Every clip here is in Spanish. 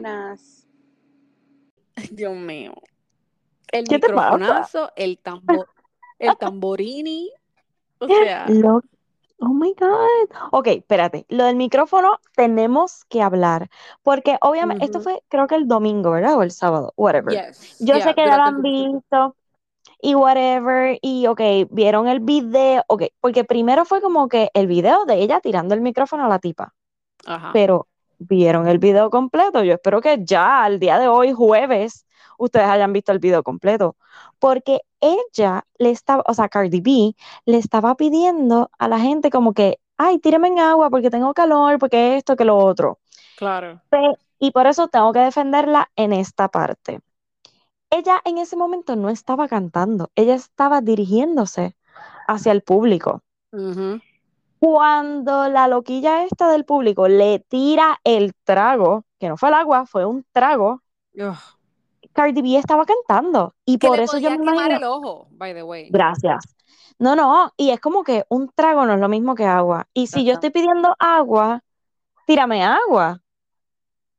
buenas. Dios mío. El ¿Qué microfonazo, el tambor, el tamborini. O sea, Lo- Oh my God. Ok, espérate. Lo del micrófono tenemos que hablar. Porque obviamente, esto fue creo que el domingo, ¿verdad? O el sábado, whatever. yes, Yo yeah, sé que ya lo han visto y whatever. Y ok, vieron el video. Ok, porque primero fue como que el video de ella tirando el micrófono a la tipa. Ajá. Pero vieron el video completo. Yo espero que ya al día de hoy, jueves, ustedes hayan visto el video completo. Porque ella le estaba, o sea, Cardi B le estaba pidiendo a la gente como que, ay, tíreme en agua porque tengo calor, porque esto, que lo otro. Claro. Y por eso tengo que defenderla en esta parte. Ella en ese momento no estaba cantando, ella estaba dirigiéndose hacia el público. Cuando la loquilla esta del público le tira el trago, que no fue el agua, fue un trago, Ugh. Cardi B estaba cantando. Y Que por le eso yo me imagino, el ojo, by the way. gracias. No, no, y es como que un trago no es lo mismo que agua. Y si yo estoy pidiendo agua, tírame agua.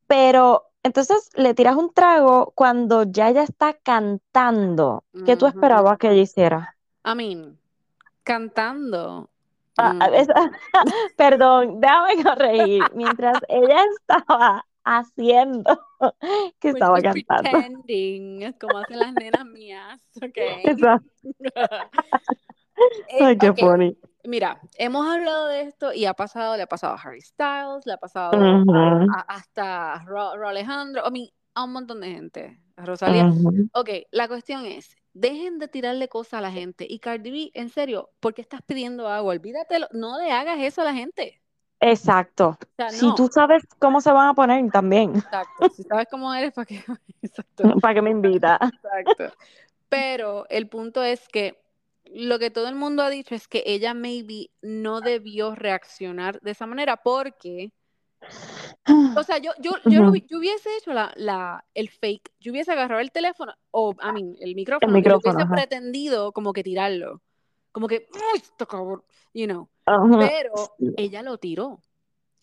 Pero entonces le tiras un trago cuando ya ella está cantando. ¿Qué tú esperabas que ella hiciera? I mean, cantando. Ah, mm, esa- perdón, déjame corregir. Mientras ella estaba haciendo que We're estaba cantando. pretending, como hacen las nenas mías. Exacto. Eh, Ay, qué funny. Mira, hemos hablado de esto y ha pasado, le ha pasado a Harry Styles, le ha pasado Ujú, a- hasta Ro Alejandro, I mean, a un montón de gente, a Rosalía. ujú. Ok, la cuestión es, dejen de tirarle cosas a la gente. Y Cardi B, en serio, ¿por qué estás pidiendo agua? Olvídatelo, no le hagas eso a la gente. Exacto. O sea, Si tú sabes cómo se van a poner también, Exacto. Si sabes cómo eres, ¿para qué? Exacto. para que me invita. Exacto. Pero el punto es que lo que todo el mundo ha dicho es que ella maybe no debió reaccionar de esa manera porque, o sea, yo, yo, yo, lo Ujú, vi- yo hubiese hecho la, la, el fake, yo hubiese agarrado el teléfono, o, I mean, el El micrófono, y yo micrófono, hubiese ajá. pretendido como que tirarlo, como que, "Uy, esto cabrón", you know, Ajá. pero ella lo tiró.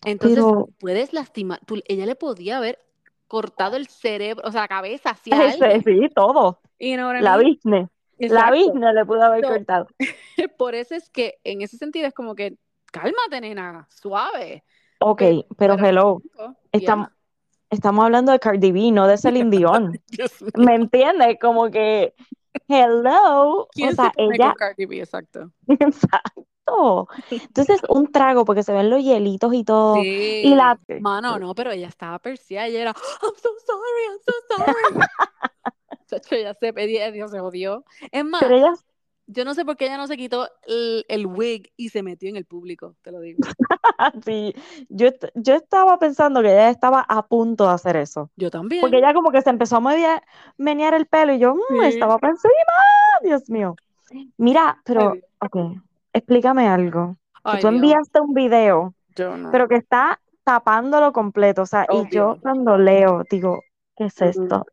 Entonces, Pero puedes lastimar, tú, ella le podía haber cortado el cerebro, o sea, la cabeza hacia sí, todo. you know what I La mean? business. La Exacto. business le pudo haber So, cortado. por eso es que en ese sentido es como que, cálmate, nena, suave. Ok, Pero, pero pero el hello. Estamos, estamos hablando de Cardi B, no de Celine Dion. ¿Me entiendes? Como que, hello. O ¿Quién se sea, ella, con Cardi B? Exacto. exacto. Entonces, un trago, porque se ven los hielitos y todo. Y la. Sí. Mano, no, pero ella estaba perseada y ella era, I'm so sorry, I'm so sorry. Chacho, ella se pedía, Dios se jodió. Es Pero más, ella yo no sé por qué ella no se quitó el, el wig y se metió en el público, te lo digo. Sí, yo, yo estaba pensando que ella estaba a punto de hacer eso. Yo Porque también. ella como que se empezó a media- menear el pelo y yo, "Mm, Sí. estaba encima, Dios mío. Mira, pero, ok, explícame algo. Ay, tú Dios. enviaste un video, Yo no. pero que está tapándolo completo. O sea, y yo cuando leo, digo, ¿qué es esto?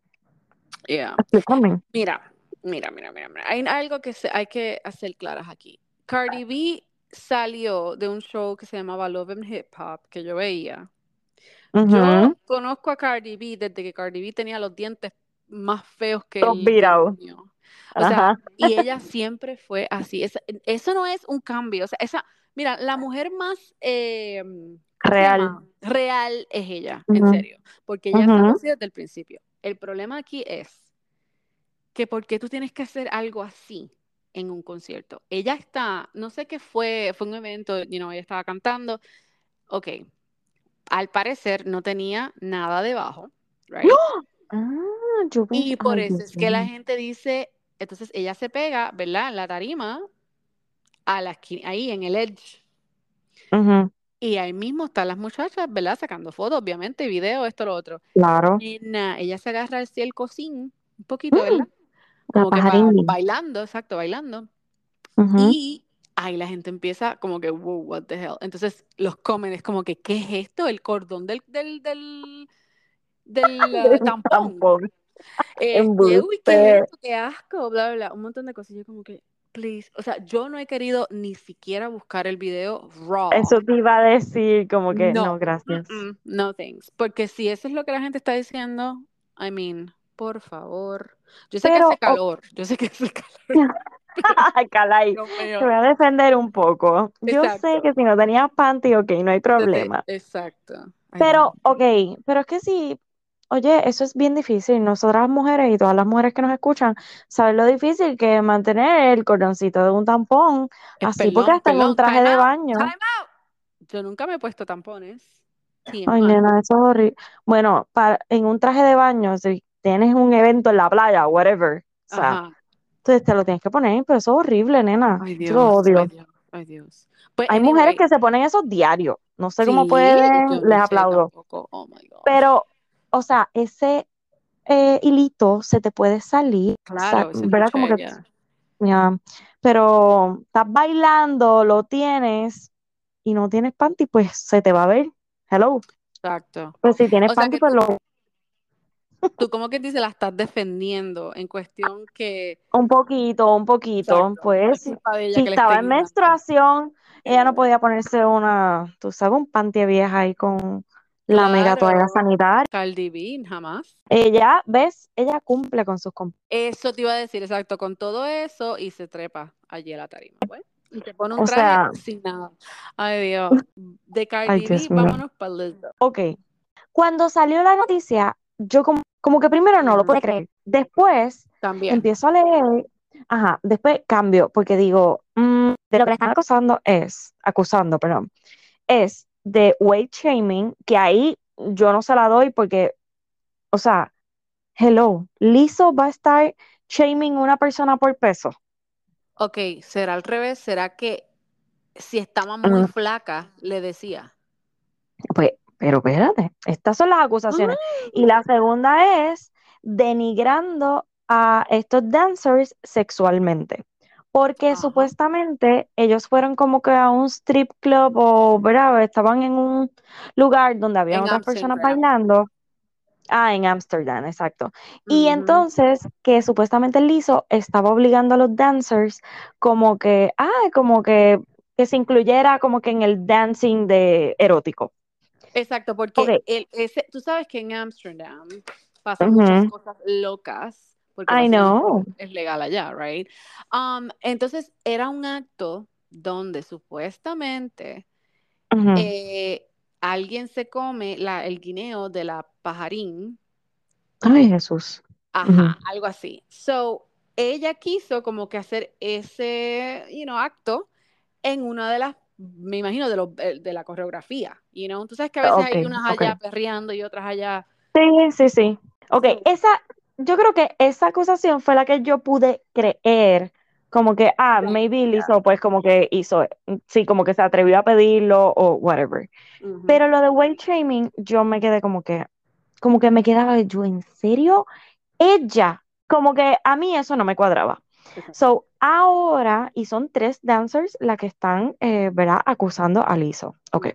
Yeah. Explícame. Mira, mira, mira, mira, mira. Hay algo que se- hay que hacer claras aquí. Cardi B salió de un show que se llamaba Love and Hip Hop que yo veía. Yo conozco a Cardi B desde que Cardi B tenía los dientes más feos que Todos el demonio. O sea, y ella siempre fue así. Eso no es un cambio. O sea, esa, mira, la mujer más, eh, ¿cómo se Real. Real es ella, en serio. Porque ella fue Ujú. así desde el principio. El problema aquí es que por qué tú tienes que hacer algo así en un concierto. Ella está, no sé qué fue, fue un evento, you know, ella estaba cantando. Ok, al parecer no tenía nada debajo, right? Ah, yo pensé, Y por ay, eso Dios es que la gente dice, entonces ella se pega, ¿verdad? En la tarima, a la ahí en el edge. Y ahí mismo están las muchachas, ¿verdad? Sacando fotos, obviamente, video, esto, lo otro. Claro. Ella se agarra así el cosín, un poquito, ¿verdad? La Como que ba- bailando, exacto, bailando. Ujú. Y ahí la gente empieza como que, wow, what the hell. Entonces los comen, es como que, ¿qué es esto? El cordón del, del, del, del uh, tampón. Tampón. Este, uy, ¿qué es? Qué asco, bla, bla, bla. Un montón de cosas. Yo como que, please. O sea, yo no he querido ni siquiera buscar el video raw. Eso te iba a decir, como que no, No, gracias. Mm-mm, no thanks. Porque si eso es lo que la gente está diciendo, I mean, por favor. Yo sé Pero, que hace o- calor, yo sé que hace calor. Calay, te voy a defender un poco. Yo sé que si no tenías panty, ok, no hay problema. Exacto. Ay, Pero, ok, pero es que sí, oye, eso es bien difícil. Nosotras mujeres y todas las mujeres que nos escuchan saben lo difícil que es mantener el cordoncito de un tampón así, porque hasta en un traje de baño. out. Yo nunca me he puesto tampones. Ay, nena, eso es horrible. Bueno, para, en un traje de baño, si tienes un evento en la playa, whatever, o sea, Ajá. entonces te lo tienes que poner, pero eso es horrible, nena. Ay, Yo lo Dios, ay, odio. Dios, ay, Dios. Pues, Hay mujeres que se ponen eso diario. No sé cómo pueden, les no aplaudo. Oh. Pero, o sea, ese eh, hilito se te puede salir, sa- Claro, se ¿verdad? Como que, pero estás bailando, lo tienes y no tienes panty, pues se te va a ver. Hello. Exacto. Pues si tienes O panty, que pues lo, tú como que dices la estás defendiendo en cuestión que, un poquito, un poquito. exacto, Pues si estaba en menstruación, ella no podía ponerse una, tú sabes, un panty vieja ahí con la mega toalla Claro, sanitaria. Cardi B, jamás. Ella, ¿ves? Ella cumple con sus. Eso te iba a decir, exacto, con todo eso y se trepa allí a la tarima, pues. Y te pone un O traje sea, sin nada. Ay, Dios. De ay, Cardi B, vámonos para Lizzo. Ok. Cuando salió la noticia, yo como, como que primero no lo pude creer. Después También. empiezo a leer, ajá, después cambio, porque digo, mm, de lo que le están acusando es, acusando, perdón, es de weight shaming, que ahí yo no se la doy porque, o sea, hello, Lizzo va a estar shaming una persona por peso. Ok, será al revés, será que si estaba muy Mm, flaca, le decía. Pues, pero espérate, estas son las acusaciones. Y la segunda es denigrando a estos dancers sexualmente. Porque supuestamente ellos fueron como que a un strip club o, ¿verdad? Estaban en un lugar donde habían En otras personas bailando. Ah, en Ámsterdam, exacto. Y entonces que supuestamente Lizzo estaba obligando a los dancers como que, ah, como que, que se incluyera como que en el dancing de erótico. Exacto, porque el, ese, tú sabes que en Amsterdam pasan muchas cosas locas, porque I know. es legal allá, right? Um, entonces era un acto donde supuestamente eh, alguien se come la, el guineo de la pajarín, Ay, Jesús. Ajá, algo así. So, ella quiso como que hacer ese, you know, acto en una de las, me imagino, de, los, eh, de la coreografía, you know. Tú sabes que a veces hay Ok, unas allá perreando y otras allá. Sí, sí, sí. Ok, So, esa, yo creo que esa acusación fue la que yo pude creer, como que, ah, yeah, maybe yeah. Lizzo, pues como que hizo, sí, como que se atrevió a pedirlo o whatever. Ujú. Pero lo de weight shaming, yo me quedé como que, como que me quedaba yo, ¿en serio? Ella, como que a mí eso no me cuadraba. Exacto. So, ahora, y son tres dancers las que están, eh, ¿verdad?, acusando a Lizzo. Ok.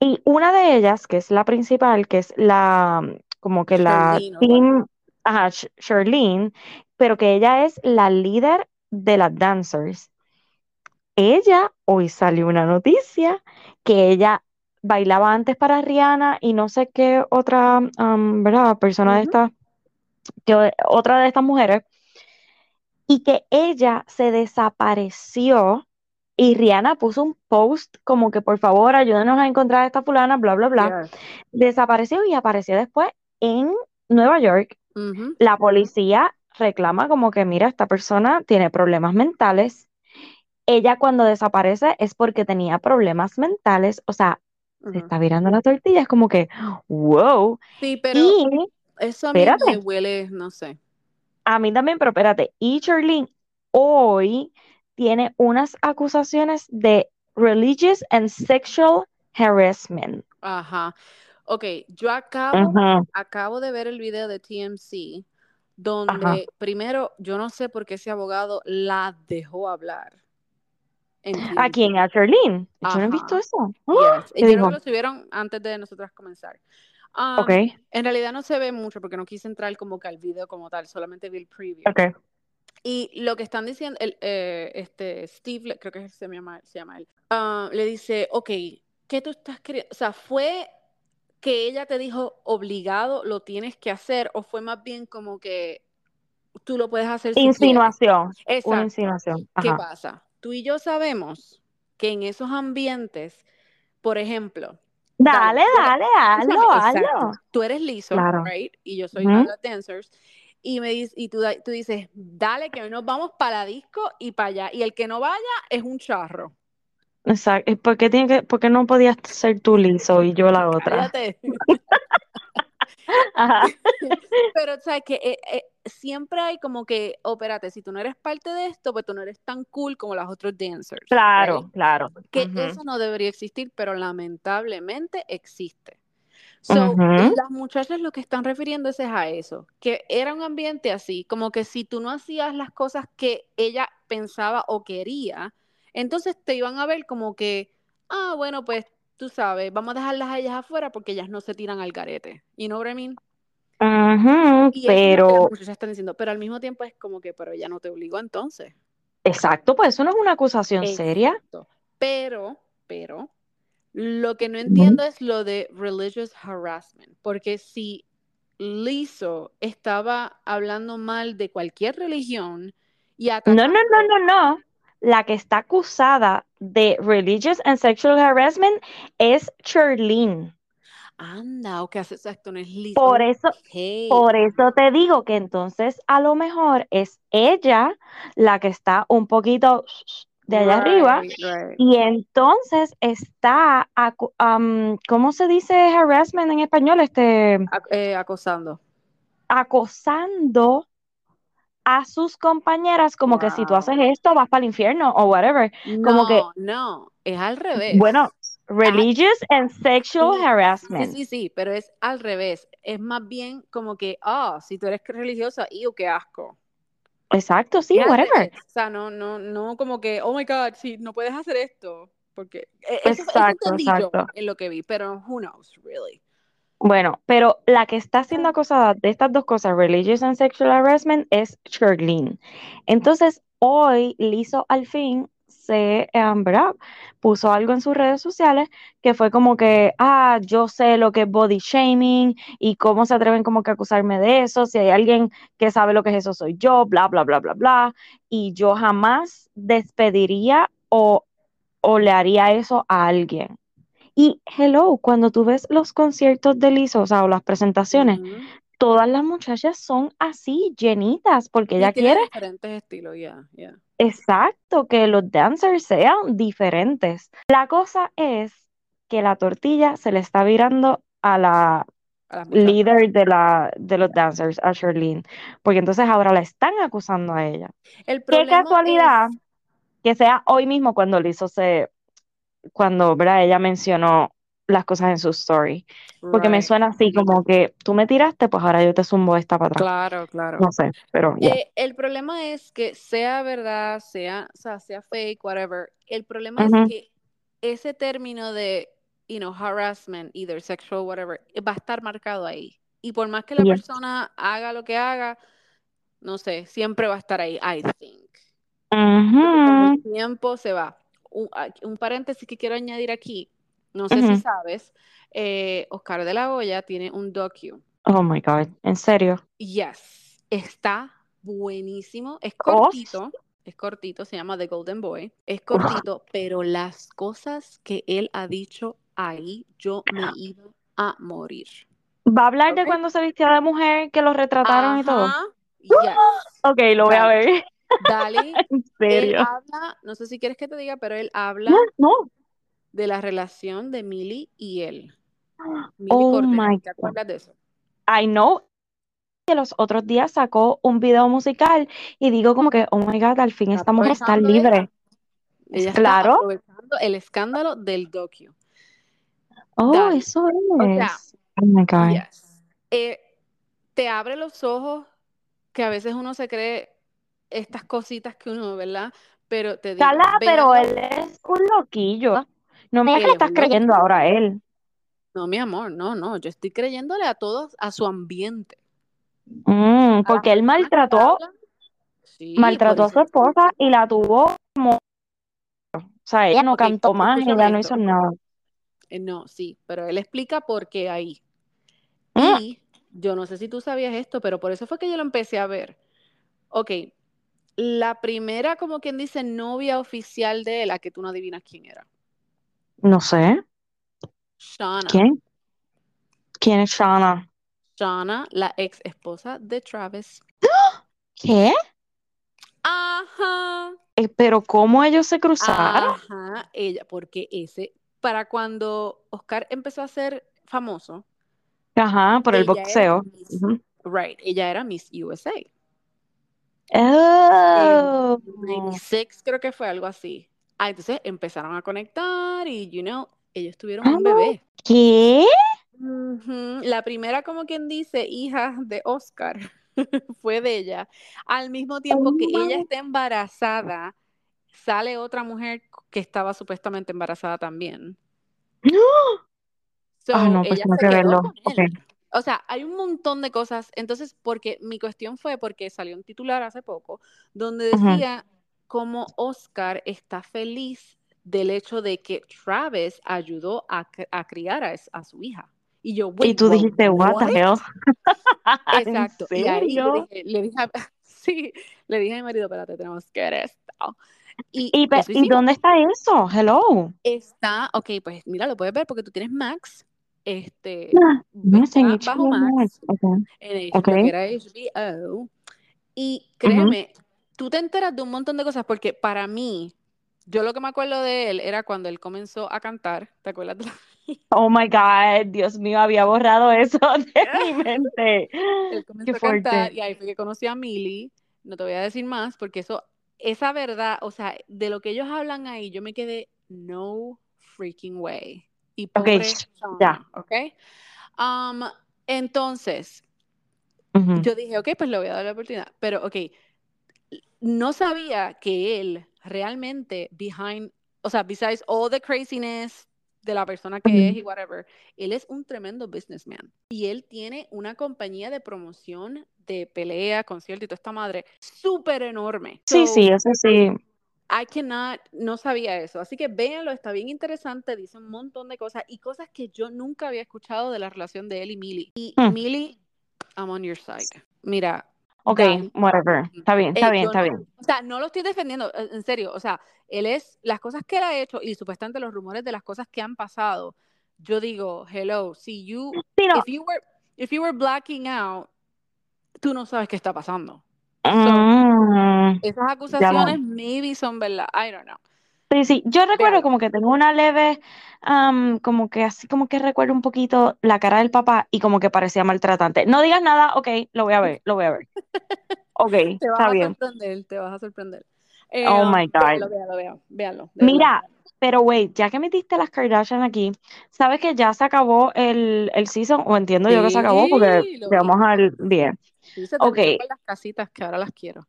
Y una de ellas, que es la principal, que es la, como que la Charlene team, ajá, Charlene, pero que ella es la líder de las dancers. Ella, hoy salió una noticia que ella bailaba antes para Rihanna y no sé qué otra, um, ¿verdad? Persona de Ujú. estas, que otra de estas mujeres, y que ella se desapareció y Rihanna puso un post como que por favor ayúdenos a encontrar a esta fulana, bla, bla, bla. Yes. Desapareció y apareció después en Nueva York. La policía reclama como que, mira, esta persona tiene problemas mentales. Ella cuando desaparece es porque tenía problemas mentales, o sea, se está virando la tortilla, es como que, wow. Sí, pero Y, eso a mí me huele, no sé. A mí también, pero espérate, y Charlene hoy tiene unas acusaciones de religious and sexual harassment. Ajá. Ok, yo acabo, acabo de ver el video de TMC, Ajá. donde primero, yo no sé por qué ese abogado la dejó hablar ¿A quién? ¿A Charlene? Yo no he visto eso. Yes. ¿Qué Y yo creo dijo? que lo subieron antes de nosotras comenzar. Um, Ok, en realidad no se ve mucho porque no quise entrar como que al video como tal, solamente vi el preview. ok. Y lo que están diciendo, el, eh, este, Steve, creo que se llama, se llama él, ah, le dice, ok, ¿qué tú estás queriendo? O sea, ¿fue que ella te dijo obligado, lo tienes que hacer, o fue más bien como que tú lo puedes hacer si Insinuación. quieres? Una Exacto. insinuación. ¿Qué Ajá. pasa? Tú y yo sabemos que en esos ambientes, por ejemplo, Dale, dale, hazlo, hazlo. Tú eres liso, Claro. right? Y yo soy Ujú. una de las dancers. Y, me dice, y tú, tú dices, dale que hoy nos vamos para la disco y para allá. Y el que no vaya es un charro. Exacto. ¿Y ¿Por qué tiene que, por qué no podías ser tú liso y yo la otra? Cállate. Ajá. Pero, ¿sabes que eh, eh, siempre hay como que, oh, espérate, si tú no eres parte de esto, pues tú no eres tan cool como los otros dancers. Claro, claro. Que eso no debería existir, pero lamentablemente existe. So, Ujú. las muchachas lo que están refiriéndose es a eso, que era un ambiente así, como que si tú no hacías las cosas que ella pensaba o quería, entonces te iban a ver como que, ah, bueno, pues tú sabes, vamos a dejarlas a ellas afuera porque ellas no se tiran al? Ujú, Y es lo que las Pero, están diciendo, pero al mismo tiempo es como que, pero ella no te obligó entonces. exacto, pues eso no es una acusación seria. Pero, pero, lo que no entiendo es lo de religious harassment, porque si Lizzo estaba hablando mal de cualquier religión y No, no, atacando, no, no, no. La que está acusada de religious and sexual harassment es Charlene. anda, o que hace exacto, no es Lizzo. Por eso, Ok. por eso te digo que entonces a lo mejor es ella la que está un poquito de allá arriba Right, y entonces está, ¿cómo se dice harassment en español? Este, Ac- eh, acosando. acosando a sus compañeras como que si tú Wow. haces esto vas para el infierno o whatever. Como que, No, no, es al revés. bueno, religious and sexual Sí, sí, harassment. sí, sí, pero es al revés. Es más bien como que, ah, si tú eres religiosa, ¡iu, qué asco! Exacto, sí, whatever. O sea, no, no, no como que, oh my God, sí, no puedes hacer esto. Porque eh, eso, eso Exacto, entendí yo exacto. en lo que vi, pero who knows, really. Bueno, pero la que está siendo acosada de estas dos cosas, religious and sexual harassment, es Charlene. Entonces, hoy Lizzo al fin se, em. Puso algo en sus redes sociales que fue como que, ah, yo sé lo que es body shaming y cómo se atreven como que a acusarme de eso. Si hay alguien que sabe lo que es eso, soy yo, bla, bla, bla, bla, bla. Y yo jamás despediría o, o le haría eso a alguien. Y hello, cuando tú ves los conciertos de Lizzo, o sea, o las presentaciones, todas las muchachas son así, llenitas, porque Y ella quiere, diferentes estilos, ya, exacto, que los dancers sean diferentes. La cosa es que la tortilla se le está virando a la líder de la, de los dancers, a Charlene, porque entonces ahora la están acusando a ella. El Qué casualidad es, que sea hoy mismo cuando Lizzo se, cuando, ¿verdad? Ella mencionó las cosas en su story. Porque me right, suena así como que tú me tiraste, pues ahora yo te zumbo esta para atrás. claro, claro. No sé, pero ya. Eh, el problema es que sea verdad, sea, o sea, sea fake, whatever. El problema Ujú. es que ese término de, you know, harassment, either sexual, whatever, eh, va a estar marcado ahí. Y por más que la Yeah. persona haga lo que haga, no sé, siempre va a estar ahí, I think. Porque con el tiempo se va. Un, un paréntesis que quiero añadir aquí, no sé si sabes, eh, Oscar de la Hoya tiene un docu. Oh my God, ¿en serio? Yes, está buenísimo. Es Oh, cortito, es cortito, se llama The Golden Boy. Es cortito, pero las cosas que él ha dicho ahí, yo me iba a morir. ¿Va a hablar de cuando se vestía de mujer, que lo retrataron y todo? Yes. Ok, lo voy a ver. Dale. En Él habla, no sé si quieres que te diga, pero él habla no. de la relación de Millie y él. Millie Oh Cortés, my ¿te God. acuerdas de eso? I know que los otros días sacó un video musical y digo como que, oh my God, al fin esta mujer está libre. Ella está Claro. aprovechando el escándalo del docu. Oh, eso O sea, es. Oh my God. yes. Eh, te abre los ojos que a veces uno se cree estas cositas que uno, ¿verdad? Pero te digo, Carla, pero él es un loquillo. No me que estás creyendo loquillo. ahora a él. No, mi amor, no, no. Yo estoy creyéndole a todos, a su ambiente. Mm, porque él maltrató, Sí, maltrató a su esposa y la tuvo como... O sea, ella no cantó más, ella no hizo nada. Eh, No, sí, pero él explica por qué ahí. Mm. Y yo no sé si tú sabías esto, pero por eso fue que yo lo empecé a ver. Ok, la primera, como quien dice, novia oficial de él, a que tú no adivinas quién era. No sé. Shauna. ¿Quién? ¿Quién es Shauna? Shauna, la ex esposa de Travis. ¿Qué? Ajá. Eh, pero ¿cómo ellos se cruzaron? Ajá, ella, porque ese, para cuando Oscar empezó a ser famoso, Ajá, por el boxeo. Miss- right, ella era Miss USA. Oh. En 96 creo que fue algo así. Ah, entonces empezaron a conectar y, you know, ellos tuvieron un ¿Cómo? bebé. ¿Qué? La primera, como quien dice, hija de Oscar, fue de ella. Al mismo tiempo que Oh ella my- está embarazada, sale otra mujer que estaba supuestamente embarazada también. So, Ah, no, pues ella tengo se que verlo. con Ok. él. O sea, hay un montón de cosas. Entonces, porque mi cuestión fue porque salió un titular hace poco donde decía cómo Oscar está feliz del hecho de que Travis ayudó a, a criar a, a su hija. Y yo, Y tú dijiste, what what? the hell? ¿En Exacto. Y ahí serio? dije, le dije a, sí, le dije a mi marido, espérate, tenemos que ver esto. Y ¿Y, ¿y dónde está eso? Hello. Está, ok, pues mira, lo puedes ver porque tú tienes Max. Este, No bajo HBO Ok. en que era HBO. Y créeme, tú te enteras de un montón de cosas porque para mí, yo lo que me acuerdo de él era cuando él comenzó a cantar. ¿Te acuerdas? de Oh my God, Dios mío, había borrado eso de mi mente. Él Qué comenzó a cantar fuerte. y ahí fue que conocí a Millie. No te voy a decir más porque eso, esa verdad, o sea, de lo que ellos hablan ahí, yo me quedé, no freaking way. Y Ok, pobre ya. ¿ok? Um, entonces, yo dije, ok, pues le voy a dar la oportunidad. Pero, ok, no sabía que él realmente, behind, o sea, besides all the craziness de la persona que Ujú. es y whatever, él es un tremendo businessman. Y él tiene una compañía de promoción de pelea, concierto y toda esta madre súper enorme. Sí, So, sí, eso sí. I cannot, no sabía eso. Así que véanlo, está bien interesante, dice un montón de cosas y cosas que yo nunca había escuchado de la relación de él y Millie. Y Hmm. Millie, I'm on your side. Mira, Ok, whatever. Está bien, está Eh, bien, está no- bien. o sea, no lo estoy defendiendo, eh, en serio. O sea, él es, las cosas que él ha hecho y supuestamente los rumores de las cosas que han pasado, yo digo, hello, si you, Sí, no. if you were, if you were blacking out, tú no sabes qué está pasando. So, Mm, esas acusaciones maybe son verdad, I don't know. sí, sí. Yo recuerdo como que tengo una leve, am, como que así como que recuerdo un poquito la cara del papá y como que parecía maltratante. No digas nada, ok, lo voy a ver, lo voy a ver. Ok, Te vas está a bien. sorprender, te vas a sorprender. Eh, Oh um, my God. véalo, véalo, véalo. Mira, pero wait, ya que metiste las Kardashian aquí, ¿sabes que ya se acabó el, el season? O entiendo yo que se acabó porque llegamos al 10. Sí, se Ok. las casitas que ahora las quiero.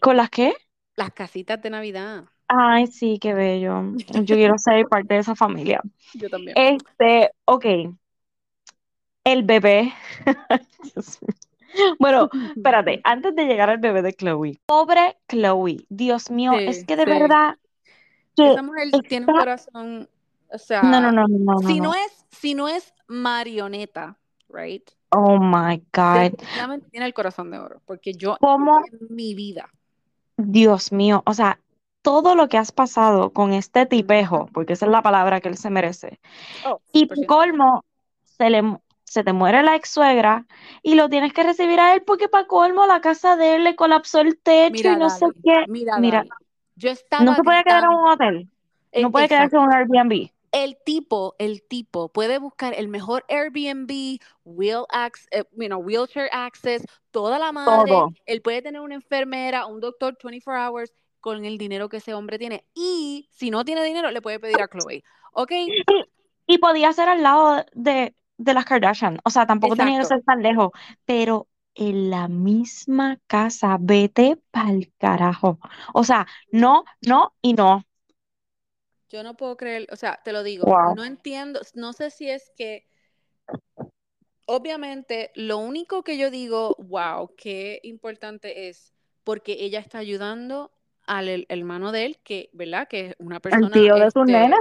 ¿Con las qué? Las casitas de Navidad. Ay, sí, qué bello. Yo quiero ser parte de esa familia. Yo también. Este, ok. El bebé. Bueno, espérate, antes de llegar al bebé de Chloe. Pobre Chloe, Dios mío, Sí, es que de sí. verdad que Esa mujer tiene un corazón, o sea, No, no, no, no, no, si no. no es, si no es marioneta, right? Oh my God. Definitivamente tiene el corazón de oro, porque yo ¿Cómo? en mi vida, Dios mío, o sea, todo lo que has pasado con este tipejo, porque esa es la palabra que él se merece. oh, Y por 100%. colmo, se le, se te muere la ex suegra y lo tienes que recibir a él porque para colmo la casa de él le colapsó el techo Mira, y no sé qué. mira, Mira, yo estaba no se puede quedar en un hotel, no puede quedarse en un Airbnb. El tipo, el tipo puede buscar el mejor Airbnb, wheel access, eh, you know, wheelchair access, toda la madre. Todo. Él puede tener una enfermera, un doctor 24 hours con el dinero que ese hombre tiene. Y si no tiene dinero, le puede pedir a Chloe. ¿Ok? Y, y podía ser al lado de, de las Kardashian, o sea, tampoco tenía que Exacto. ser tan lejos, pero en la misma casa, vete pa'l carajo. O sea, no, no y no. Yo no puedo creer, o sea, te lo digo, Wow. no entiendo, no sé si es que, obviamente, lo único que yo digo, wow, qué importante es porque ella está ayudando al hermano de él, que, ¿verdad? Que es una persona. El tío de sus este, nenes.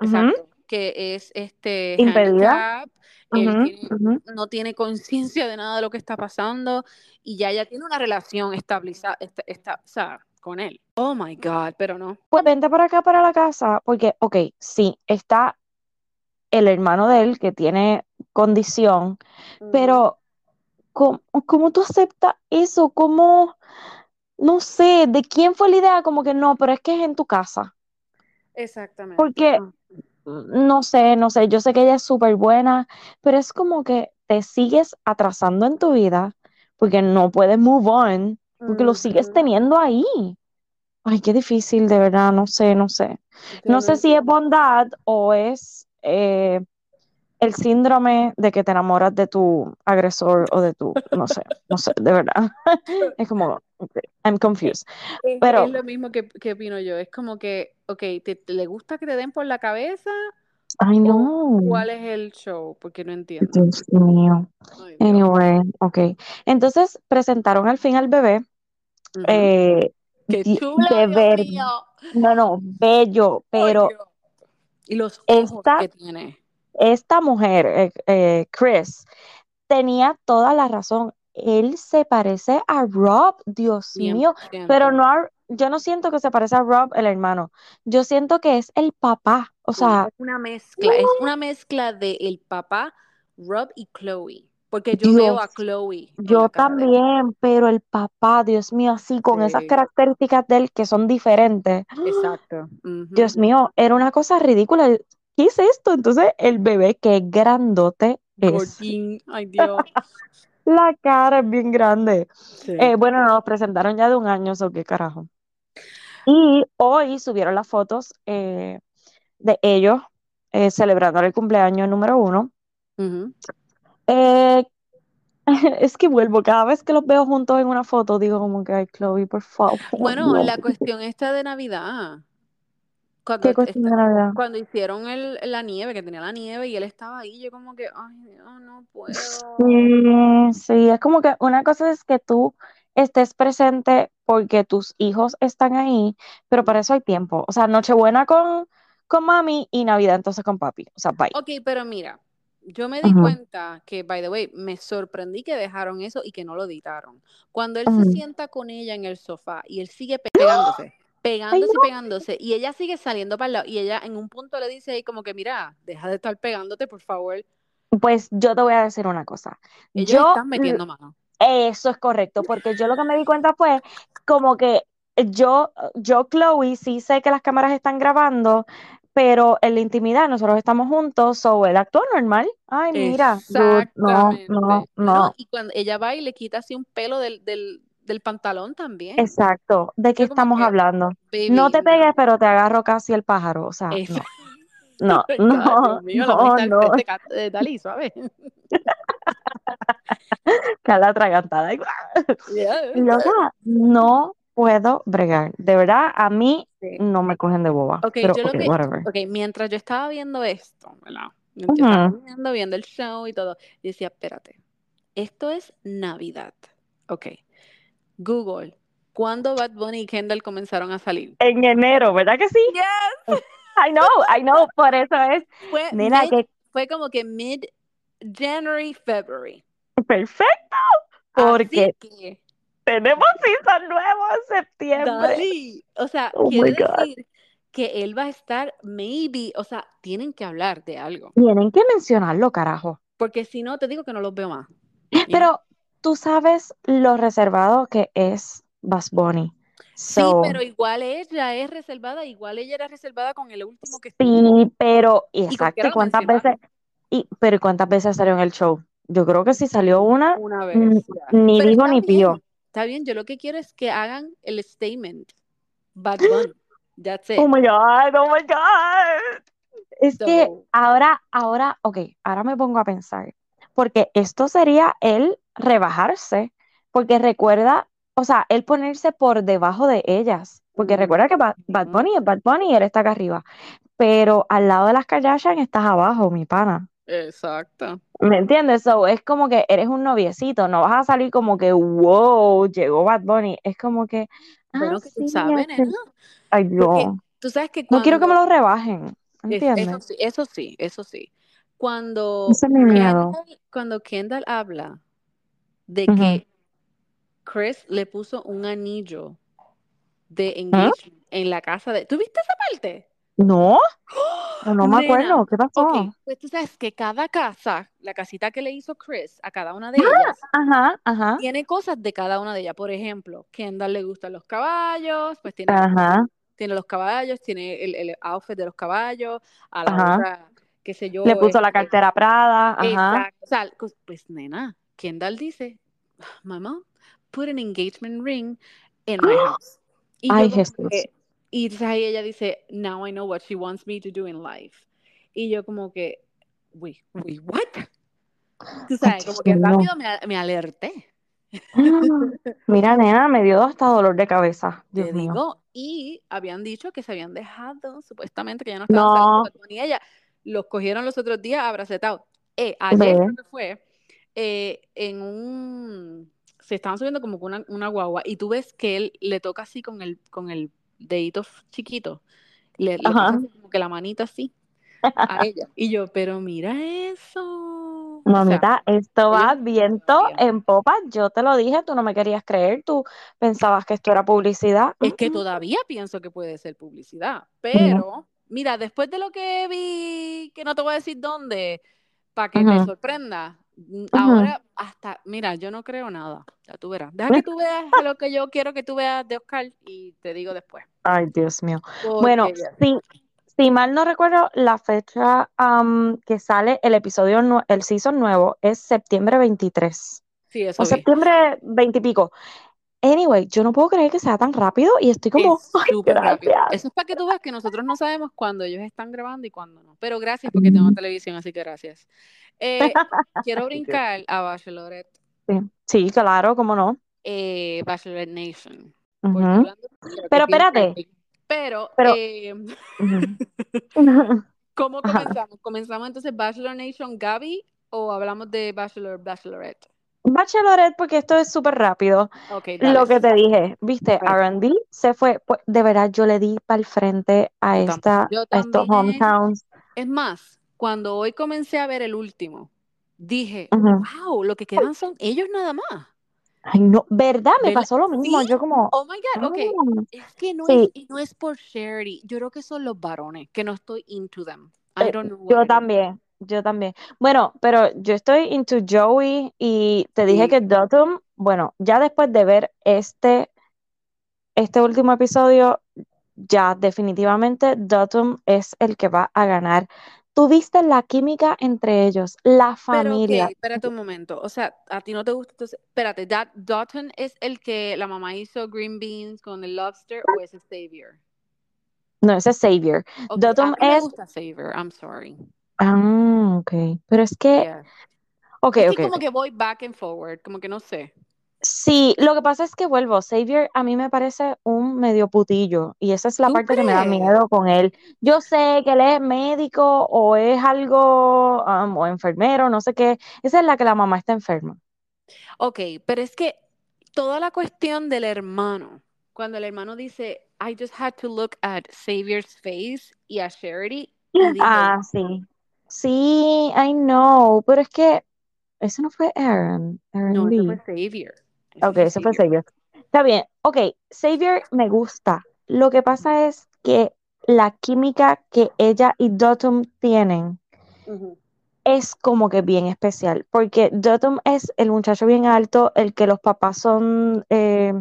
Ujú. Exacto. Que es este Impedida. no tiene conciencia de nada de lo que está pasando y ya ella tiene una relación estabilizada esta, esta- o sea, con él. Oh my God, pero no. Pues vente para acá, para la casa, porque, ok, sí, está el hermano de él que tiene condición, pero ¿cómo, cómo tú aceptas eso? ¿Cómo, no sé, de quién fue la idea? Como que no, pero es que es en tu casa. Exactamente. Porque, no sé, no sé, yo sé que ella es súper buena, pero es como que te sigues atrasando en tu vida porque no puedes move on, porque lo sigues teniendo ahí. Ay, qué difícil, de verdad, no sé, no sé. No sé si es bondad o es eh, el síndrome de que te enamoras de tu agresor o de tu, no sé, no sé, de verdad. Es como, I'm confused. Es, Pero, es lo mismo que, que opino yo. Es como que, ok, ¿te, le gusta que te den por la cabeza ay no, cuál es el show? Porque no entiendo. Dios mío. Ay, Dios. Anyway, ok. Entonces presentaron al fin al bebé. Eh, ¡Qué di- chulo, de ver, mío! no, no, bello, pero Dios. Y los ojos esta, que tiene. esta mujer, eh, eh, Chris, tenía toda la razón. Él se parece a Rob, Dios mío, pero 100%. no a- yo no siento que se parece a Rob, el hermano. Yo siento que es el papá. O sea, es una mezcla, es una mezcla de el papá, Rob y Chloe. Porque yo veo a Chloe yo también, pero el papá, Dios mío, así con esas características de él que son diferentes. exacto. Dios mío, era una cosa ridícula. ¿Qué es esto? Entonces, el bebé, que grandote es. Ay Dios. La cara es bien grande. Sí. Eh, bueno, nos presentaron ya de un año, ¿o qué carajo? Y hoy subieron las fotos eh, de ellos eh, celebrando el cumpleaños número uno. Ujú. Eh, es que vuelvo, cada vez que los veo juntos en una foto, digo como que, ay, Chloe, por favor, Bueno, la mío". cuestión esta de Navidad, cuando, ¿Qué cuestión esta- de Navidad? cuando hicieron el, la nieve, que tenía la nieve y él estaba ahí, yo como que, ay Dios, no puedo. Sí, sí, es como que una cosa es que tú estés presente porque tus hijos están ahí, pero para eso hay tiempo. O sea, Nochebuena con, con mami y Navidad entonces con papi. O sea, bye. Ok, pero mira, yo me di cuenta que, by the way, me sorprendí que dejaron eso y que no lo editaron. Cuando él se sienta con ella en el sofá y él sigue pe- pegándose, Ay, pegándose y no. pegándose, y ella sigue saliendo para el lado, y ella en un punto le dice ahí como que, mira, deja de estar pegándote, por favor. Pues yo te voy a decir una cosa. Ellos Yo, están metiendo mano. eso es correcto, porque yo lo que me di cuenta fue como que yo, yo, Chloe, sí sé que las cámaras están grabando, pero en la intimidad nosotros estamos juntos, so él actuó normal. Ay, mira, dude, no, no, No, y cuando ella va y le quita así un pelo del, del, del pantalón también. Exacto. ¿De qué estamos que, hablando? baby, No te no. pegues, pero te agarro casi el pájaro. O sea, Es- no, no, no, Dios mío, no, no. de Dalí, ¿sabes? Que la atragantada. Y Yeah. loca, no puedo bregar. De verdad, a mí Sí. no me cogen de boba. Ok, Pero, yo lo ok, que, whatever. ok, mientras yo estaba viendo esto, ¿verdad? Mientras yo estaba viendo, viendo el show y todo, yo decía, espérate, esto es Navidad. Ok, Google, ¿cuándo Bad Bunny y Kendall comenzaron a salir? En enero, ¿verdad que sí? Yes. I know, I know. Por eso es, Fue, mid, que fue como que mid January, February. perfecto. Porque que, tenemos season nuevo en septiembre. Dalí, o sea, Oh quiere God. decir que él va a estar, maybe, o sea, tienen que hablar de algo. Tienen que mencionarlo, carajo. Porque si no, te digo que no los veo más. Pero tú sabes lo reservado que es Bad Bunny. Sí, So, pero igual ella es reservada, igual ella era reservada con el último que estuvo. sí, pero exacto, ¿y cuántas veces? Y, pero ¿y cuántas veces salió en el show? Yo creo que si salió una, Una vez, ni dijo ni pío. Está bien. Yo lo que quiero es que hagan el statement. Bad Bunny. That's Oh it. my God, oh my God. Es que ahora, ahora, ok, ahora me pongo a pensar, porque esto sería él rebajarse, porque recuerda, o sea, él ponerse por debajo de ellas, porque recuerda que Bad. Bunny es Bad Bunny y él está acá arriba, pero al lado de las Kardashian estás abajo, mi pana. Exacto. ¿Me entiendes? So, es como que eres un noviecito, no vas a salir como que, wow, llegó Bad Bunny. Es como que, ah, Bueno, que tú sí, sabes, este, nena. ay, Porque Dios. tú sabes que No quiero que me lo rebajen, es- eso ¿entiendes? sí, eso sí, eso sí. Cuando Ese es mi miedo. Kendall, cuando Kendall habla de que Chris le puso un anillo de ¿Ah? engagement en la casa de... ¿Tú viste esa parte? No, no, no me Nena, acuerdo. ¿Qué pasó? pues tú sabes que cada casa, la casita que le hizo Chris a cada una de ellas, Ajá, ajá, tiene cosas de cada una de ellas. Por ejemplo, Kendall le gustan los caballos, pues tiene, ajá, tiene los caballos, tiene el, el outfit de los caballos, a la ajá. otra, qué sé yo. Le puso la este, cartera Prada, ajá. Exacto. O sea, cos- pues nena, Kendall dice, mamá, put an engagement ring in my house. Y yo Ay, Jesús. que, y entonces ahí ella dice, now I know what she wants me to do in life. Y yo como que, wait, wait, what? Tú sabes, como que rápido me, me alerté. Mira, nena, me dio hasta dolor de cabeza. Te Dios mío. digo, y habían dicho que se habían dejado, supuestamente que ya no estaban No, y ella. Los cogieron los otros días abracetados. Eh, ayer que fue, eh, en un, se estaban subiendo como con una, una guagua y tú ves que él le toca así con el, con el dedito f- chiquito, le, le como que la manita así a ella. Y yo, pero mira eso. O sea, Mamita, esto va viento en popa. Yo te lo dije, tú no me querías creer, tú pensabas que esto era publicidad. Es que Mm, todavía pienso que puede ser publicidad, no. pero mira, después de lo que vi, que no te voy a decir dónde, para que Ujú, sorprenda, ahora hasta, mira, yo no creo nada, ya tú verás. Deja que tú veas lo que yo quiero que tú veas de Oscar y te digo después, Ay, Dios mío. Bueno, porque si, si mal no recuerdo, la fecha que sale el episodio, el season nuevo es septiembre 23 sí, o eso vi. septiembre 20 y pico. Anyway, yo no puedo creer que sea tan rápido y estoy como, Es súper rápido. Eso es para que tú veas que nosotros no sabemos cuándo ellos están grabando y cuándo no. Pero gracias porque tengo televisión, así que gracias. Eh, quiero brincar a Bachelorette. Sí, sí, claro, cómo no. eh, Bachelorette Nation. Pero espérate. Pero, pero, eh, ujú. ¿cómo comenzamos? ¿Comenzamos entonces Bachelor Nation Gaby o hablamos de Bachelor Bachelorette? Bachelorette, porque esto es súper rápido. Lo que te dije, viste, R&B se fue, pues, de verdad yo le di para el frente a yo esta, a estos hometowns. Es más, cuando hoy comencé a ver el último, dije, wow, lo que quedan son ellos nada más. Ay, no, ¿verdad? Me ¿Verdad? pasó lo mismo. ¿Sí? Yo como, Oh my God, ok. ah, Es que no es, sí, y no es por charity. Yo creo que son los varones, que no estoy into them. I eh, don't know yo también, yo también. Bueno, pero yo estoy into Joey y te dije Sí. que Dotun, bueno, ya después de ver este, este último episodio, ya definitivamente Dotun es el que va a ganar. Tuviste la química entre ellos, la Pero ok, familia. espérate un momento. O sea, a ti no te gusta entonces. Espérate, Dat- Dotton es el que la mamá hizo green beans con el lobster o ese Savior. No, ese es Xavier. Ok, a Dotun mí me es, gusta Savior, I'm sorry. ah, ok, pero es que, Yeah. ok, Es como que voy back and forward, como que no sé. Sí, lo que pasa es que vuelvo, Xavier a mí me parece un medio putillo y esa es la ¿Tú parte que me da miedo con él. Yo sé que él es médico o es algo, um, o enfermero, no sé qué. Esa es la que la mamá está enferma. Ok, pero es que toda la cuestión del hermano, cuando el hermano dice, I just had to look at Savior's face y a Charity, y Ah, sí. Sí, I know, pero es que ese no fue Aaron, Aaron no, ese fue B. Ok, fue ese fue. Xavier. Está bien, ok, Xavier me gusta. Lo que pasa es que la química que ella y Dotum tienen es como que bien especial, porque Dotum es el muchacho bien alto, el que los papás son, eh,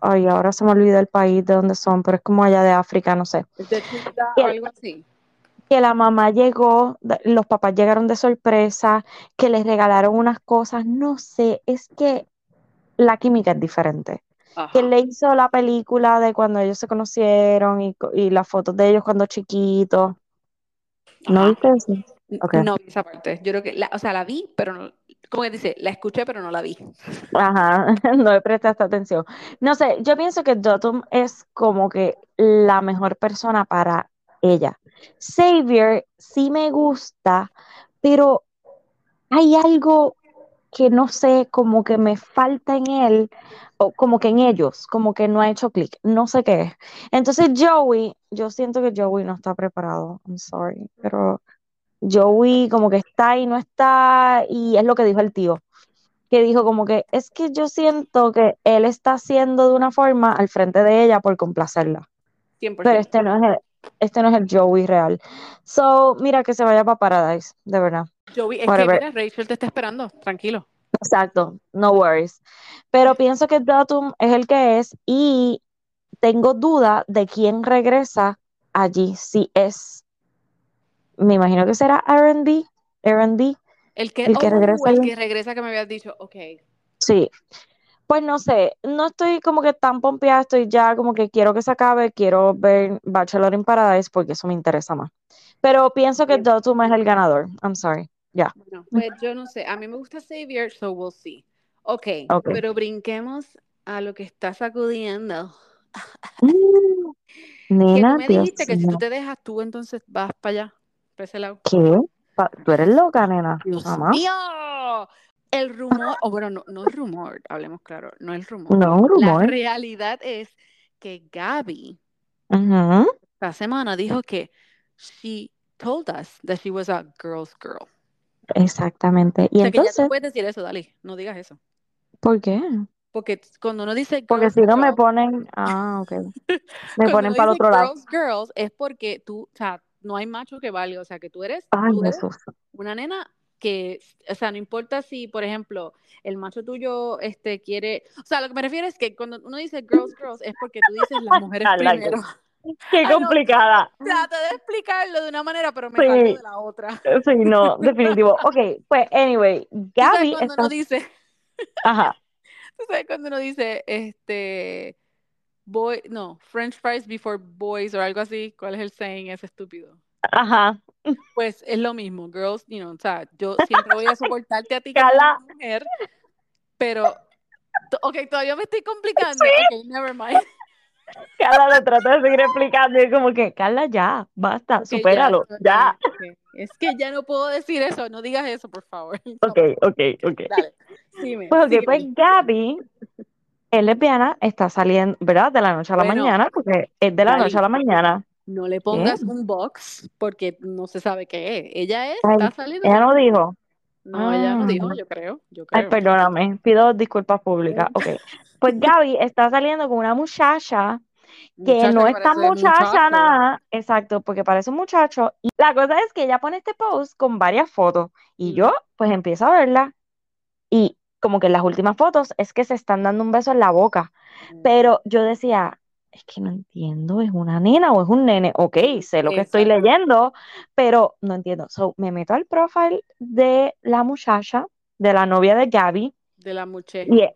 ay, ahora se me olvidó el país de donde son, pero es como allá de África, no sé. ¿Es de Trinidad Que, algo así? que la mamá llegó, los papás llegaron de sorpresa, que les regalaron unas cosas, no sé, es que la química es diferente. Que le hizo la película de cuando ellos se conocieron y, y las fotos de ellos cuando chiquitos. ¿No Ajá. viste eso? No vi esa parte. Yo creo que, la, o sea, la vi, pero no, como que dice, la escuché, pero no la vi. Ajá, no le prestaste atención. No sé, yo pienso que Dotum es como que la mejor persona para ella. Xavier sí me gusta, pero hay algo que no sé, como que me falta en él, o como que en ellos, como que no ha hecho clic, no sé qué es. Entonces Joey, yo siento que Joey no está preparado, I'm sorry, pero Joey como que está y no está, y es lo que dijo el tío, que dijo como que es que yo siento que él está haciendo de una forma al frente de ella por complacerla. 100%. Pero este no es el, este no es el Joey real. So, mira que se vaya para Paradise, de verdad. Joey, es Whatever. que mira, Rachel te está esperando, tranquilo. Exacto, no worries. Pero pienso que Datum es el que es y tengo duda de quién regresa allí. Si es, me imagino que será R&B, R&B, El que, El que oh, regresa el que regresa que me habías dicho, ok. sí. Pues no sé, no estoy como que tan pompeada, estoy ya como que quiero que se acabe, quiero ver Bachelor in Paradise porque eso me interesa más. Pero pienso que. Datum es el ganador. I'm sorry. Ya. Bueno, pues yo no sé, a mí me gusta Xavier, so we'll see. Ok, Ok. pero brinquemos a lo que está sacudiendo. Mm, Que Nena, tú me Dios dijiste que si tú te dejas, tú entonces vas para allá, para ese lado. ¿Qué? ¿Tú eres loca, nena? Dios Mamá. mío. El rumor, o bueno, no, no es rumor, hablemos claro, no es rumor. No, un La rumor. realidad es que Gaby Ujú, esta semana dijo que she told us that she was a girl's girl. Exactamente. Y O sea que ya entonces, puedes decir eso, Dali, no digas eso. ¿por qué? Porque cuando uno dice Porque girls si no me girl, ponen, ah, ok, me ponen para el otro lado. girls girls es porque tú, o sea, no hay macho que valga, o sea, que tú eres, Ay, tú eres una nena que, o sea, no importa si, por ejemplo, el macho tuyo este quiere, o sea, lo que me refiero es que cuando uno dice girls girls es porque tú dices las mujeres primero. Qué Ay, no, complicada. Trato de explicarlo de una manera, pero me Sí. de la otra. Sí, no, definitivo. Ok, pues, anyway, Gaby cuando está, uno dice, ajá, tú sabes cuando uno dice, este, boy, no, French fries before boys o algo así, ¿cuál es el saying ese estúpido? ajá. Pues es lo mismo, girls, you know, o sea, yo siempre voy a soportarte a ti como mujer, pero, ok, todavía me estoy complicando, ok, never mind. Carla le trata de seguir explicando y como que, Carla, ya, basta, Ok, ya, supéralo, ya. Es que ya no puedo decir eso, no digas eso, por favor. Ok, ok, ok. Dale, sígueme, Pues, ok, sígueme. pues Gaby es lesbiana, está saliendo, ¿verdad? De la noche a la Bueno, mañana, porque es de la noche a la mañana. No le pongas un box porque no se sabe qué es. Ella es, Ay, está saliendo. ella no dijo. No, ella no Ah. dijo, yo creo, yo Ay, creo. perdóname, pido disculpas públicas. Ok. Pues Gaby está saliendo con una muchacha que Muchacha no es tan muchacha muchacho. nada, exacto, porque parece un muchacho. Y la cosa es que ella pone este post con varias fotos y Mm. yo pues empiezo a verla y como que en las últimas fotos es que se están dando un beso en la boca, pero yo decía, es que no entiendo, ¿es una nena o es un nene? Ok, sé lo que estoy leyendo, pero no entiendo. So, me meto al profile de la muchacha, de la novia de Gaby, De la muchacha. y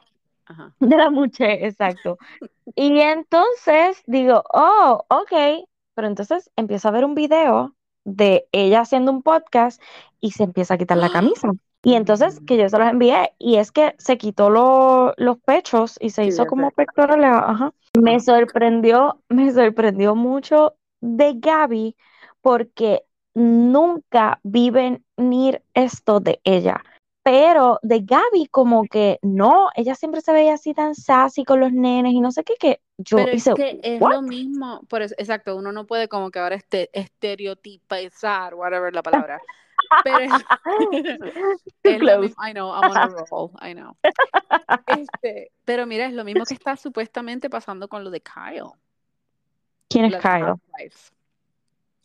Ajá. de la muchacha, exacto. Y entonces digo, oh, ok. Pero entonces empiezo a ver un video de ella haciendo un podcast y se empieza a quitar la camisa. Y entonces que yo se los envié y es que se quitó lo- los pechos y se Sí, hizo como sé. pectorales. Ajá. Me sorprendió, me sorprendió mucho de Gaby porque nunca vi venir esto de ella. Pero de Gaby como que no, ella siempre se veía así tan sassy con los nenes y no sé qué, que yo Pero es que es "What?". lo mismo, por eso, exacto, uno no puede como que ahora este, estereotipizar, whatever la palabra. Pero es, lo mismo, I know, I'm on a roll, I know. Este, pero mira, es lo mismo que está supuestamente pasando con lo de Kyle, ¿Quién es Kyle? Housewives,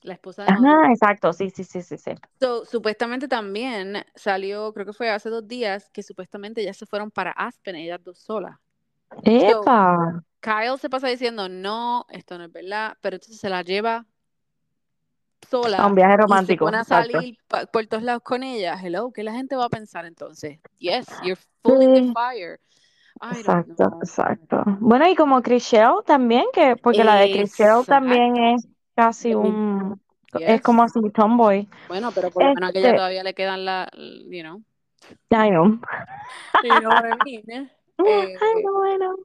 la esposa de. Ah, exacto, sí, sí, sí, sí, sí. So, supuestamente también salió, creo que fue hace dos días, que supuestamente ya se fueron para Aspen, ellas dos solas. ¡Epa! Kyle se pasa diciendo, no, esto no es verdad, pero entonces se la lleva sola A un viaje y se romántico, pone a salir pa- por todos lados con ella. Hello, ¿qué la gente va a pensar entonces? Yes, you're full in the Sí. fire. I Exacto, exacto. Bueno, y como Chriselle también, que, porque la de Chriselle también es casi un, es como así tomboy. Bueno, pero por lo menos a aquella Este- todavía le quedan la, you know, I know. you know what I mean. Eh, bueno.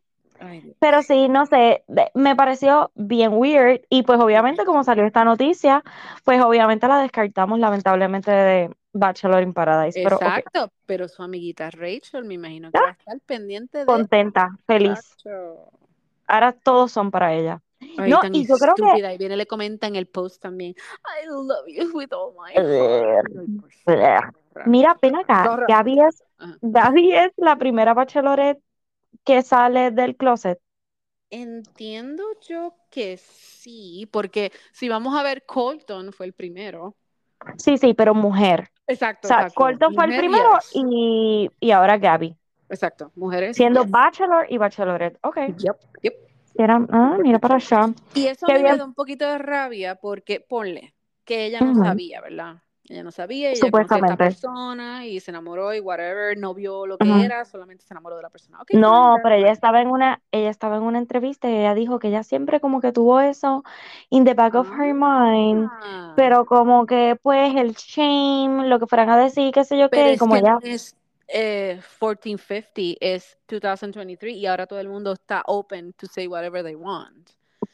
Ay. Pero sí, no sé, me pareció bien weird y pues obviamente como salió esta noticia, pues obviamente la descartamos lamentablemente de, Bachelor in Paradise. Pero, Exacto, pero su amiguita Rachel, me imagino que Ya. va a estar pendiente de contenta, feliz. Ahora todos son para ella. Ay, No, y yo creo que-. Y viene le comenta en el post también. I love you with all my. Mira, ven acá. Gaby es. Gaby es la primera bachelorette que sale del closet. Entiendo yo que sí, porque si vamos a ver, Colton fue el primero. Sí, sí, pero mujer. Exacto, O sea, exacto. Colton fue el primero yes. y, y ahora Gaby, Exacto, mujeres. siendo yes. bachelor y bachelorette. Ok, Yep, yep. Eran- ah, mira para allá. Y eso Qué me bien. da un poquito de rabia porque, ponle, que ella no sabía, ¿verdad? Ella no sabía, ella conoció a esta Supuestamente. persona y se enamoró y whatever, no vio lo que Ujú. era, solamente se enamoró de la persona. Ok, No, pero ella estaba en una, ella estaba en una entrevista y ella dijo que ella siempre como que tuvo eso in the back of her mind, Ah, pero como que pues el shame, lo que fueran a decir, qué sé yo pero qué, y es como que ella, es eh, 1450, es 2023 y ahora todo el mundo está open to say whatever they want.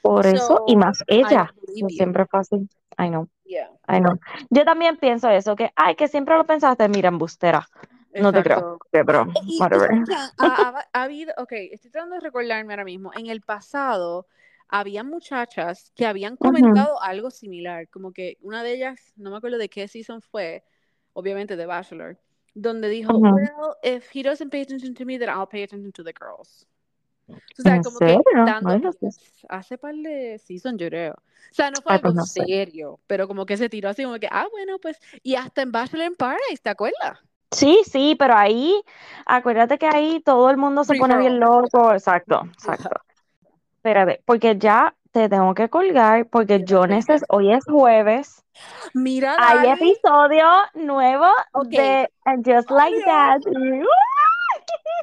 Por eso, y So, más ella, siempre así. I know, Yeah, I know. Yo también pienso eso, que, ay, que siempre lo pensaste, mira, embustera. No te creo, exacto. que Y, y whatever. ha, ha- ha habido, ok, estoy tratando de recordarme ahora mismo, en el pasado había muchachas que habían comentado algo similar, como que una de ellas, no me acuerdo de qué season fue, obviamente de Bachelor, donde dijo, ujú. well, if he doesn't pay attention to me, then I'll pay attention to the girls. O sea, ¿En como que serio? dando, Ay, Jesús. hace par de season, yo creo. O sea, no fue Ay, algo pues no sé. serio, pero como que se tiró así como que, ah, bueno, pues, y hasta en Bachelor in Paradise, ¿te acuerdas? Sí, sí, pero ahí, acuérdate que ahí todo el mundo se Free pone bien loco. Exacto, exacto. Espérate, porque ya te tengo que colgar, porque Yo necesito, hoy es jueves, Mira, hay episodio nuevo Ok. de And Just Like. That.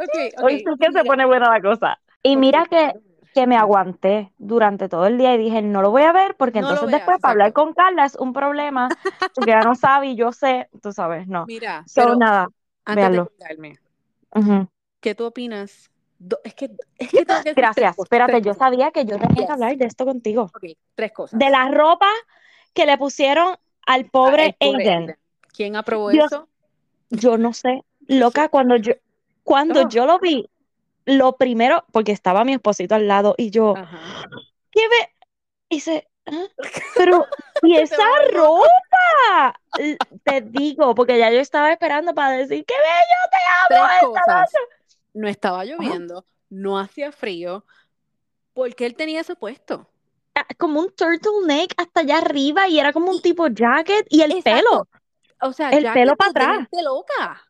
Ok, ok. Hoy sí que se mira, pone buena la cosa. Y mira que, que me aguanté durante todo el día y dije, no lo voy a ver, porque No entonces después para hablar con Carla es un problema, porque ella no sabe y yo sé, tú sabes, no. Mira, So, pero nada, antes véanlo. de colgarme, Ujú. ¿qué tú opinas? Do- es que, es que tengo que tres Gracias. Espérate, tres yo sabía que yo tenía Yes. que hablar de esto contigo. Ok, tres cosas. De la ropa que le pusieron al Ah, pobre el pobre Aiden. ¿Quién aprobó Dios, eso? yo no sé, loca, cuando yo, cuando yo lo vi, lo primero, porque estaba mi esposito al lado y yo, Ajá. ¿qué ve? Y se, ¿ah? pero, ¿y esa ropa? Te digo, porque ya yo estaba esperando para decir, ¡qué bello te amo esta noche! No estaba lloviendo, no hacía frío, porque él tenía eso puesto. Ah, Como un turtleneck hasta allá arriba y era como un tipo jacket y el Exacto. pelo. O sea, El pelo para atrás. loca.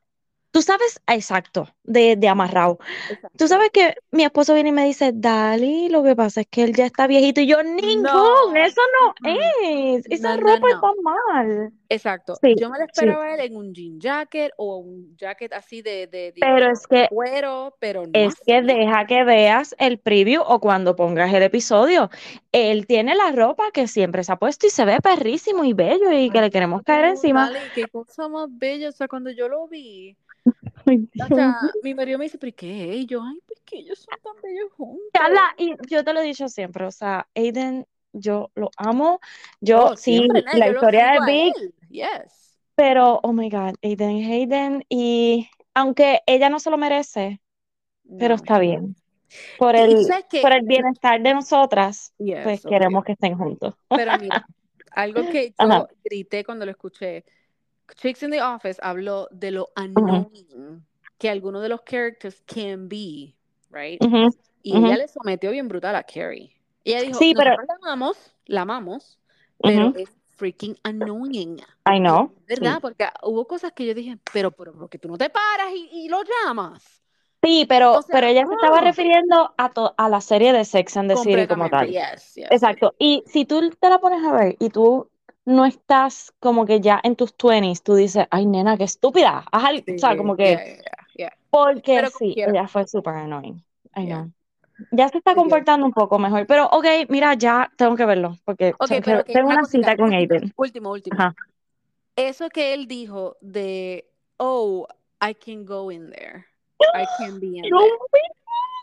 Tú sabes, exacto, de, de amarrado. Exacto. Tú sabes que mi esposo viene y me dice, Dali, lo que pasa es que él ya está viejito. Y yo, ningún, No. eso no es. Esa No, ropa no. está mal. Exacto. Sí, Yo me lo sí. esperaba a él en un jean jacket o un jacket así de, de, de Pero es que, cuero, pero no es que deja que veas el preview o cuando pongas el episodio. Él tiene la ropa que siempre se ha puesto y se ve perrísimo y bello y que le queremos caer encima. Dale, qué cosa más bella. O sea, cuando yo lo vi, Ay, o Dios sea, mi marido me dice, ¿pero qué? Y yo, ay, pues que ellos son tan bellos juntos. Carla, y yo te lo he dicho siempre, o sea, Aiden, yo lo amo. Yo, Oh, sí, siempre, ¿no? la Yo historia de Big. Yes. pero, oh my God, Aiden es Aiden. Y aunque ella no se lo merece, pero No. está bien. Por el, que, por el bienestar de nosotras, pues yes, queremos que estén juntos. Pero mira, algo que Ajá. yo grité cuando lo escuché, Chicks in the Office habló de lo annoying que algunos de los characters can be, right? ujú, Y ella ujú. le sometió bien brutal a Carrie. Ella dijo, Sí, pero, la amamos, la amamos, pero es freaking annoying. I know, es sí. verdad, porque hubo cosas que yo dije, pero, pero, ¿por qué tú no te paras y, y lo llamas? Sí, O pero, sea, pero ella se estaba refiriendo a, to- a la serie de Sex and the City como tal. yes, yes, yes. Exacto. Y si tú te la pones a ver y tú no estás como que ya en tus 20s, tú dices, ay, nena, qué estúpida. Haz algo", o sea, como Sí, que, yeah, yeah, yeah, porque como sí, ella fue súper annoying. I know. Ya se está comportando un poco mejor, pero ok, mira, ya tengo que verlo, porque Ok, tengo, pero ok, tengo una cita con Aiden. último, último. Ajá. Eso que él dijo de, oh, I can go in there. I can be in there. mío,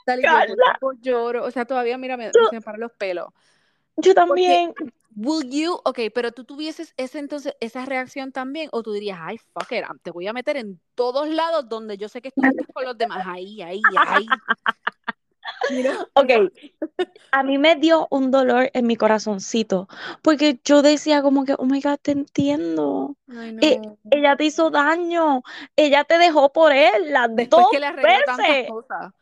Dale, yo por Carla, poco lloro, o sea, todavía, mira, me, se me paran los pelos. yo Porque también. Will you, ok, pero tú tuvieses ese entonces, esa reacción también, o tú dirías, ay, fuck it, te voy a meter en todos lados donde yo sé que estás con los demás, ahí, ahí, ahí. Ok, a mí me dio un dolor en mi corazoncito, porque yo decía como que, oh my God, te entiendo. Eh, ella te hizo daño, ella te dejó por él las Después dos que le veces. cosas.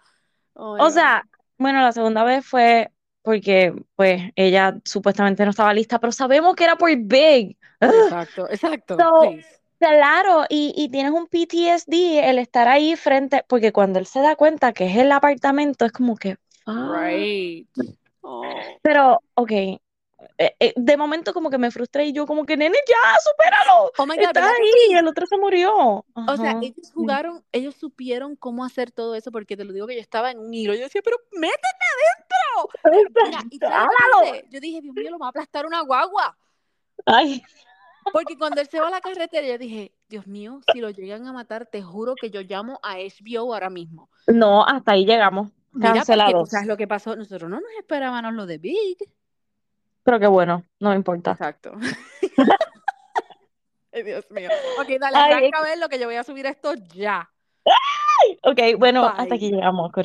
Oh, O sea, bueno, la segunda vez fue porque pues ella supuestamente no estaba lista, pero sabemos que era por Big. Exacto, exacto. So. Claro, y, y tienes un PTSD el estar ahí frente, porque cuando él se da cuenta que es el apartamento, es como que. Right. Oh. Pero, ok, eh, eh, de momento como que me frustré y yo como que, nene, ya, supéralo. Oh my God, Estás ¿verdad que ahí, sí? el otro se murió. O sea, Ajá. ellos jugaron, ellos supieron cómo hacer todo eso, porque te lo digo que yo estaba en un hilo. Yo decía, pero métete adentro. Mira, y. Yo dije, Dios mío, lo va a aplastar una guagua. Ay, Porque cuando él se va a la carretera, yo dije, Dios mío, si lo llegan a matar, te juro que yo llamo a HBO ahora mismo. no, hasta ahí llegamos. Mira, porque tú Cancelados. sabes lo que pasó. Nosotros no nos esperábamos lo de Big. Pero qué bueno, no me importa. Exacto. Ay, Dios mío. Ok, dale, Ay, arranca a ver lo que yo voy a subir esto ya. Ok, bueno, hasta Bye. aquí llegamos.